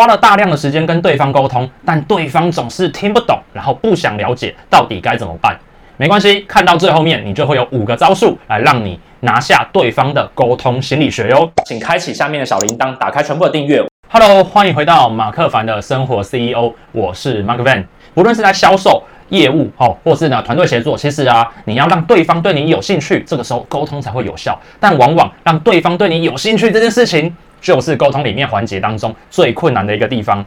花了大量的时间跟对方沟通，但对方总是听不懂，然后不想了解到底该怎么办？没关系，看到最后面，你就会有五个招数来让你拿下对方的沟通心理学哟。请开启下面的小铃铛，打开全部的订阅。Hello，欢迎回到马克凡的生活 CEO，我是 Mark Van。不论是在销售、业务，哦，或是呢团队协作，其实啊，你要让对方对你有兴趣，这个时候沟通才会有效。但往往让对方对你有兴趣这件事情，就是沟通里面环节当中最困难的一个地方。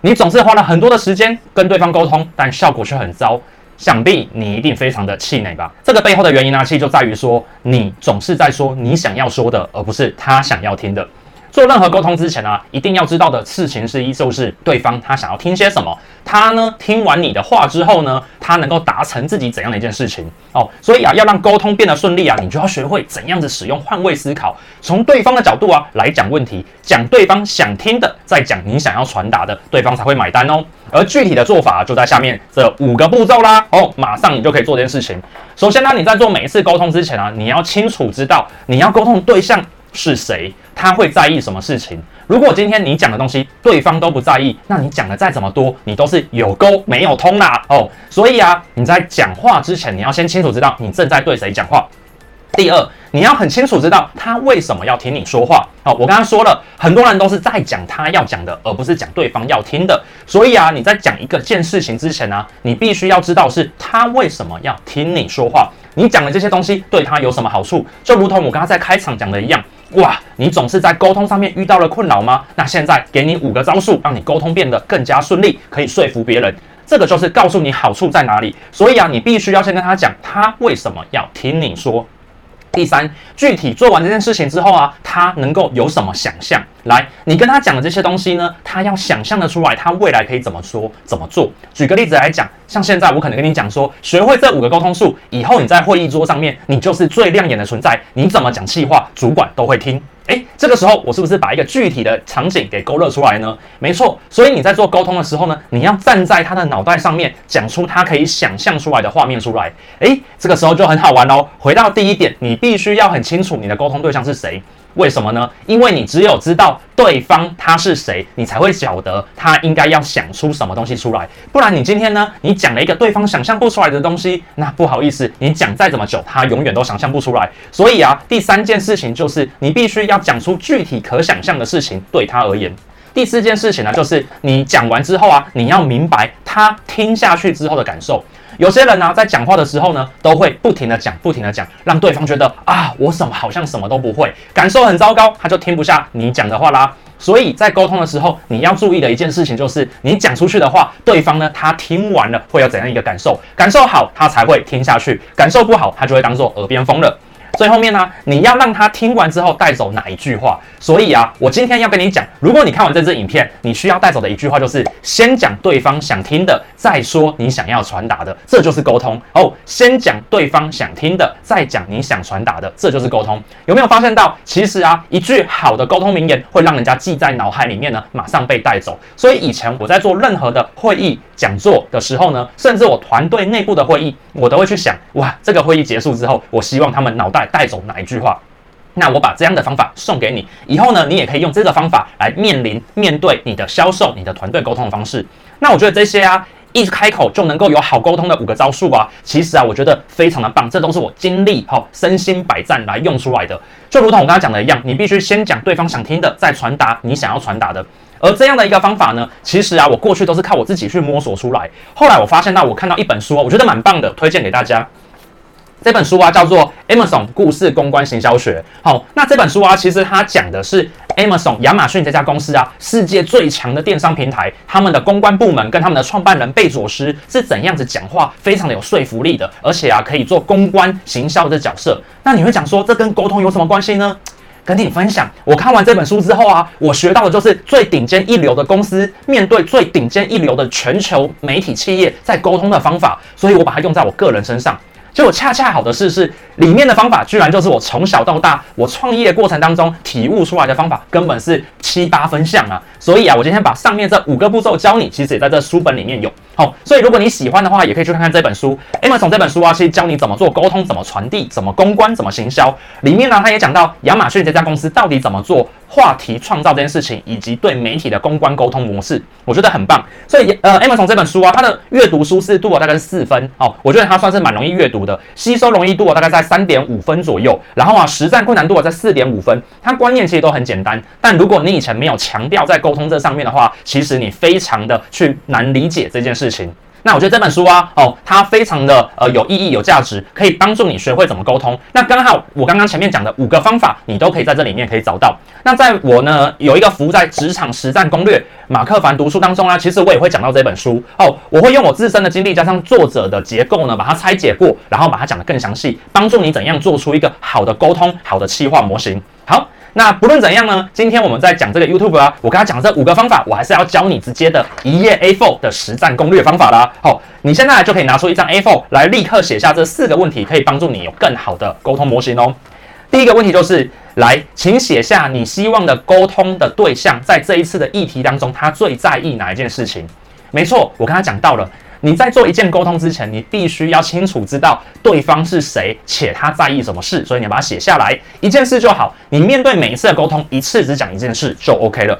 你总是花了很多的时间跟对方沟通，但效果却很糟。想必你一定非常的气馁吧？这个背后的原因呢，其实就在于说，你总是在说你想要说的，而不是他想要听的。做任何沟通之前呢，一定要知道的事情之一就是对方他想要听些什么。他呢，听完你的话之后呢，他能够达成自己怎样的一件事情哦。所以啊，要让沟通变得顺利啊，你就要学会怎样子使用换位思考，从对方的角度啊来讲问题，讲对方想听的，再讲你想要传达的，对方才会买单哦。而具体的做法就在下面这五个步骤啦哦，马上你就可以做这件事情。首先呢，你在做每一次沟通之前啊，你要清楚知道你要沟通的对象是谁，他会在意什么事情。如果今天你讲的东西对方都不在意，那你讲的再怎么多，你都是有沟没有通啦哦。所以啊，你在讲话之前，你要先清楚知道你正在对谁讲话。第二，你要很清楚知道他为什么要听你说话。哦，我刚刚说了，很多人都是在讲他要讲的，而不是讲对方要听的。所以啊，你在讲一个件事情之前呢，你必须要知道是他为什么要听你说话。你讲的这些东西对他有什么好处？就如同我刚刚在开场讲的一样。哇，你总是在沟通上面遇到了困扰吗？那现在给你五个招数，让你沟通变得更加顺利，可以说服别人。这个就是告诉你好处在哪里。所以啊，你必须要先跟他讲，他为什么要听你说。第三，具体做完这件事情之后啊，他能够有什么想象？来，你跟他讲的这些东西呢，他要想象的出来，他未来可以怎么说、怎么做。举个例子来讲，像现在我可能跟你讲说，学会这五个沟通术以后，你在会议桌上面，你就是最亮眼的存在。你怎么讲气话，主管都会听。哎，这个时候我是不是把一个具体的场景给勾勒出来呢？没错，所以你在做沟通的时候呢，你要站在他的脑袋上面，讲出他可以想象出来的画面出来。哎，这个时候就很好玩喽。回到第一点，你必须要很清楚你的沟通对象是谁。为什么呢？因为你只有知道对方他是谁，你才会晓得他应该要想出什么东西出来。不然你今天呢，你讲了一个对方想象不出来的东西，那不好意思，你讲再怎么久，他永远都想象不出来。所以啊，第三件事情就是你必须要讲出具体可想象的事情，对他而言。第四件事情呢，就是你讲完之后啊，你要明白他听下去之后的感受。有些人呢、在讲话的时候呢，都会不停的讲，不停的讲，让对方觉得啊，我什么好像什么都不会，感受很糟糕，他就听不下你讲的话啦。所以在沟通的时候，你要注意的一件事情就是，你讲出去的话，对方呢，他听完了会有怎样一个感受？感受好，他才会听下去；感受不好，他就会当做耳边风了。最后面呢，你要让他听完之后带走哪一句话？所以啊，我今天要跟你讲，如果你看完这支影片，你需要带走的一句话就是：先讲对方想听的，再说你想要传达的，这就是沟通哦。先讲对方想听的，再讲你想传达的，这就是沟通。有没有发现到，其实啊，一句好的沟通名言会让人家记在脑海里面呢，马上被带走。所以以前我在做任何的会议讲座的时候呢，甚至我团队内部的会议，我都会去想：哇，这个会议结束之后，我希望他们脑袋。带走哪一句话？那我把这样的方法送给你，以后呢，你也可以用这个方法来面临面对你的销售、你的团队沟通的方式。那我觉得这些啊，一开口就能够有好沟通的五个招数啊，其实啊，我觉得非常的棒。这都是我经历好、身心百战来用出来的。就如同我刚才讲的一样，你必须先讲对方想听的，再传达你想要传达的。而这样的一个方法呢，其实啊，我过去都是靠我自己去摸索出来。后来我发现到，我看到一本书，我觉得蛮棒的，推荐给大家。这本书啊，叫做《Amazon 故事公关行销学》。好，那这本书啊，其实它讲的是 Amazon 亚马逊这家公司啊，世界最强的电商平台，他们的公关部门跟他们的创办人贝佐斯是怎样子讲话，非常的有说服力的，而且啊，可以做公关行销的角色。那你会讲说，这跟沟通有什么关系呢？跟你分享，我看完这本书之后啊，我学到的就是最顶尖一流的公司面对最顶尖一流的全球媒体企业在沟通的方法，所以我把它用在我个人身上。结果恰恰好的是，是里面的方法居然就是我从小到大我创业过程当中体悟出来的方法，根本是七八分像啊！所以啊，我今天把上面这五个步骤教你，其实也在这书本里面有。好，所以如果你喜欢的话，也可以去看看这本书。Amazon 这本书啊，其实教你怎么做沟通，怎么传递，怎么公关，怎么行销。里面呢，他也讲到亚马逊这家公司到底怎么做话题创造这件事情，以及对媒体的公关沟通模式，我觉得很棒。所以呃，Amazon 这本书啊，它的阅读舒适度啊，大概是四分哦，我觉得它算是蛮容易阅读的，吸收容易度，大概在三点五分左右。然后啊，实战困难度，在四点五分。它观念其实都很简单，但如果你以前没有强调在沟通这上面的话，其实你非常的去难理解这件事情。那我觉得这本书啊，哦，它非常的呃有意义、有价值，可以帮助你学会怎么沟通。那刚好我刚刚前面讲的五个方法，你都可以在这里面可以找到。那在我呢有一个服务在职场实战攻略马克凡读书当中啊，其实我也会讲到这本书哦。我会用我自身的经历加上作者的结构呢，把它拆解过，然后把它讲得更详细，帮助你怎样做出一个好的沟通、好的企划模型。好。那不论怎样呢，今天我们在讲这个 YouTube 啊，我跟他讲这五个方法，我还是要教你直接的一页 A4 的实战攻略方法啦。好，你现在就可以拿出一张 A4 来，立刻写下这四个问题，可以帮助你有更好的沟通模型哦。第一个问题就是，来，请写下你希望的沟通的对象在这一次的议题当中，他最在意哪一件事情？没错，我刚才讲到了。你在做一件沟通之前，你必须要清楚知道对方是谁，且他在意什么事，所以你要把它写下来，一件事就好。你面对每一次的沟通，一次只讲一件事就 OK 了。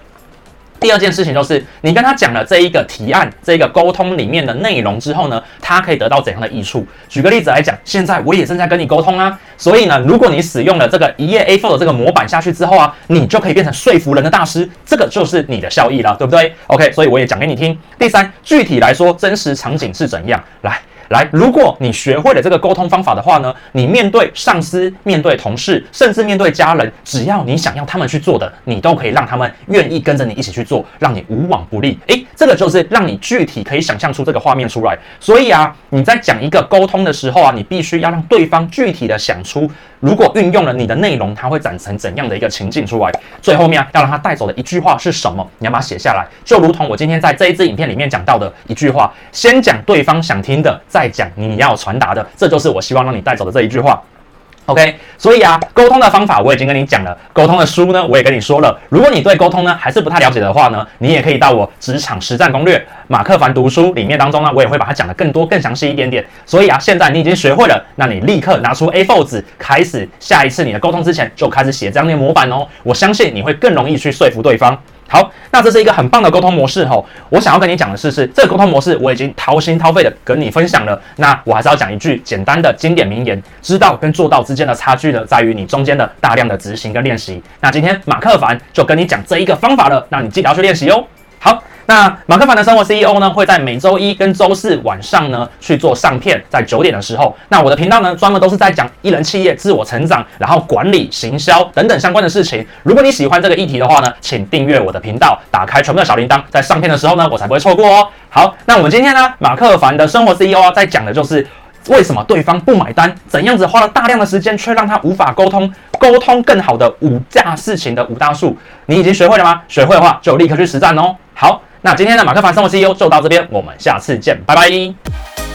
第二件事情就是，你跟他讲了这一个提案、这一个沟通里面的内容之后呢，他可以得到怎样的益处？举个例子来讲，现在我也正在跟你沟通啊，所以呢，如果你使用了这个一页 A4 的这个模板下去之后啊，你就可以变成说服人的大师，这个就是你的效益了，对不对？OK，所以我也讲给你听。第三，具体来说，真实场景是怎样？来。来，如果你学会了这个沟通方法的话呢，你面对上司、面对同事，甚至面对家人，只要你想要他们去做的，你都可以让他们愿意跟着你一起去做，让你无往不利。诶，这个就是让你具体可以想象出这个画面出来。所以啊，你在讲一个沟通的时候啊，你必须要让对方具体的想出，如果运用了你的内容，他会展成怎样的一个情境出来。最后面，要让他带走的一句话是什么？你要把它写下来，就如同我今天在这一支影片里面讲到的一句话：先讲对方想听的。在讲你要传达的，这就是我希望让你带走的这一句话。OK，所以啊，沟通的方法我已经跟你讲了，沟通的书呢，我也跟你说了。如果你对沟通呢还是不太了解的话呢，你也可以到我职场实战攻略马克凡读书里面当中呢，我也会把它讲得更多更详细一点点。所以啊，现在你已经学会了，那你立刻拿出 A4 纸，开始下一次你的沟通之前就开始写这样的模板哦。我相信你会更容易去说服对方。好，那这是一个很棒的沟通模式吼。我想要跟你讲的是，是这个沟通模式我已经掏心掏肺的跟你分享了。那我还是要讲一句简单的经典名言：知道跟做到之间的差距呢，在于你中间的大量的执行跟练习。那今天马克凡就跟你讲这一个方法了，那你记得要去练习哦。好。那马克凡的生活 CEO 呢，会在每周一跟周四晚上呢去做上片，在九点的时候。那我的频道呢，专门都是在讲一人企业自我成长，然后管理、行销等等相关的事情。如果你喜欢这个议题的话呢，请订阅我的频道，打开全部的小铃铛，在上片的时候呢，我才不会错过哦。好，那我们今天呢，马克凡的生活 CEO，在讲的就是为什么对方不买单，怎样子花了大量的时间却让他无法沟通，沟通更好的五件事情的五大数，你已经学会了吗？学会的话就立刻去实战哦。好。那今天的马克凡生活 CEO 就到这边，我们下次见，拜拜。